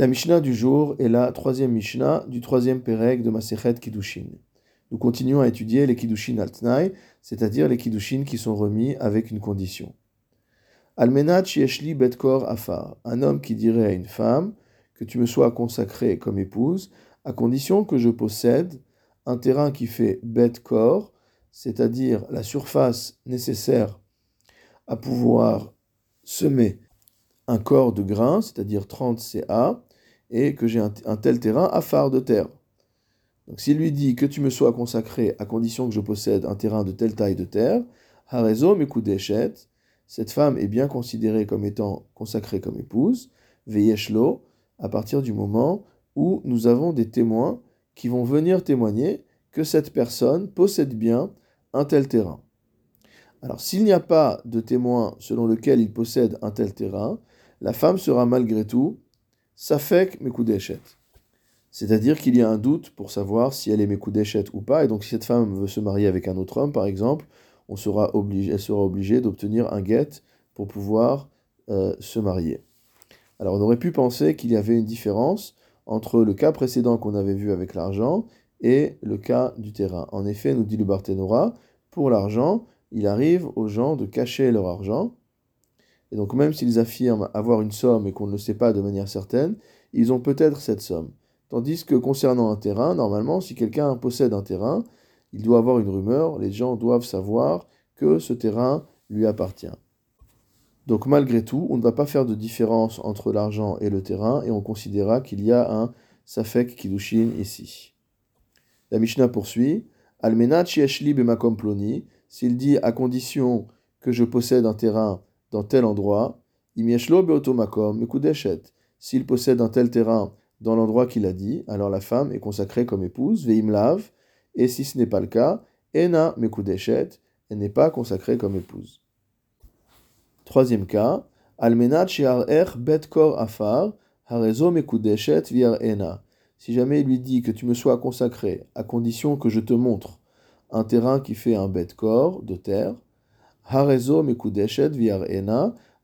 La Mishnah du jour est la troisième Mishnah du troisième Pérec de Masechet Kiddushin. Nous continuons à étudier les Kiddushin al c'est-à-dire les Kiddushin qui sont remis avec une condition. Almenat Shieshli Betkor Afar, un homme qui dirait à une femme que tu me sois consacrée comme épouse, à condition que je possède un terrain qui fait Betkor, c'est-à-dire la surface nécessaire à pouvoir semer un corps de grain, c'est-à-dire 30 CA, et que j'ai un, tel terrain à phare de terre. Donc s'il lui dit que tu me sois consacré à condition que je possède un terrain de telle taille de terre, Harezo Mekudeshet, cette femme est bien considérée comme étant consacrée comme épouse, Veyeshlo, à partir du moment où nous avons des témoins qui vont venir témoigner que cette personne possède bien un tel terrain. Alors s'il n'y a pas de témoin selon lequel il possède un tel terrain, la femme sera malgré tout Safek Mekudeshet. C'est-à-dire qu'il y a un doute pour savoir si elle est Mekudeshet ou pas, et donc si cette femme veut se marier avec un autre homme, par exemple, on sera obligé, elle sera obligée d'obtenir un guet pour pouvoir euh, se marier. Alors on aurait pu penser qu'il y avait une différence entre le cas précédent qu'on avait vu avec l'argent et le cas du terrain. En effet, nous dit le Barthénora, pour l'argent, il arrive aux gens de cacher leur argent, et donc même s'ils affirment avoir une somme et qu'on ne le sait pas de manière certaine, ils ont peut-être cette somme. Tandis que concernant un terrain, normalement, si quelqu'un possède un terrain, il doit avoir une rumeur, les gens doivent savoir que ce terrain lui appartient. Donc malgré tout, on ne va pas faire de différence entre l'argent et le terrain, et on considérera qu'il y a un Safek Kiddushin ici. La Mishnah poursuit, Almenat Shieshli Bemakom Ploni, s'il dit à condition que je possède un terrain dans tel endroit, S'il possède un tel terrain dans l'endroit qu'il a dit, alors la femme est consacrée comme épouse, veimlav, et si ce n'est pas le cas, ena mekudeshet, elle n'est pas consacrée comme épouse. Troisième cas, er ena. Si jamais il lui dit que tu me sois consacré, à condition que je te montre un terrain qui fait un bet corps de terre,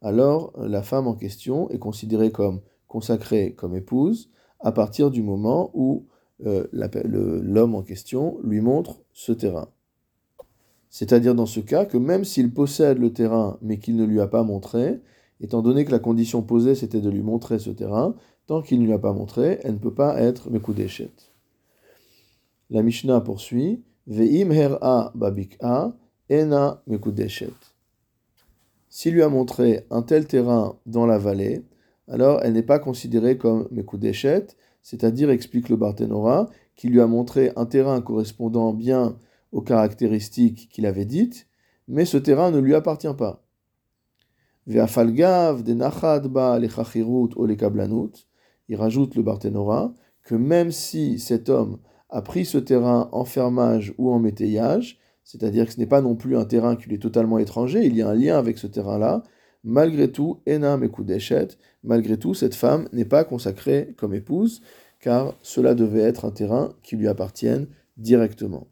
Alors la femme en question est considérée comme consacrée comme épouse à partir du moment où euh, l'homme en question lui montre ce terrain. C'est-à-dire dans ce cas que même s'il possède le terrain mais qu'il ne lui a pas montré, étant donné que la condition posée c'était de lui montrer ce terrain, tant qu'il ne lui a pas montré, elle ne peut pas être Mekudeshet. La Mishnah poursuit Ve'im babik'a Ena Mekudeshet. S'il lui a montré un tel terrain dans la vallée, alors elle n'est pas considérée comme Mekudeshet, c'est-à-dire, explique le Barthénora, qu'il lui a montré un terrain correspondant bien aux caractéristiques qu'il avait dites, mais ce terrain ne lui appartient pas. Ve'afalgav de ba il rajoute le Barthénora que même si cet homme a pris ce terrain en fermage ou en métayage, c'est-à-dire que ce n'est pas non plus un terrain qui lui est totalement étranger, il y a un lien avec ce terrain-là. Malgré tout, Enam et malgré tout, cette femme n'est pas consacrée comme épouse, car cela devait être un terrain qui lui appartienne directement.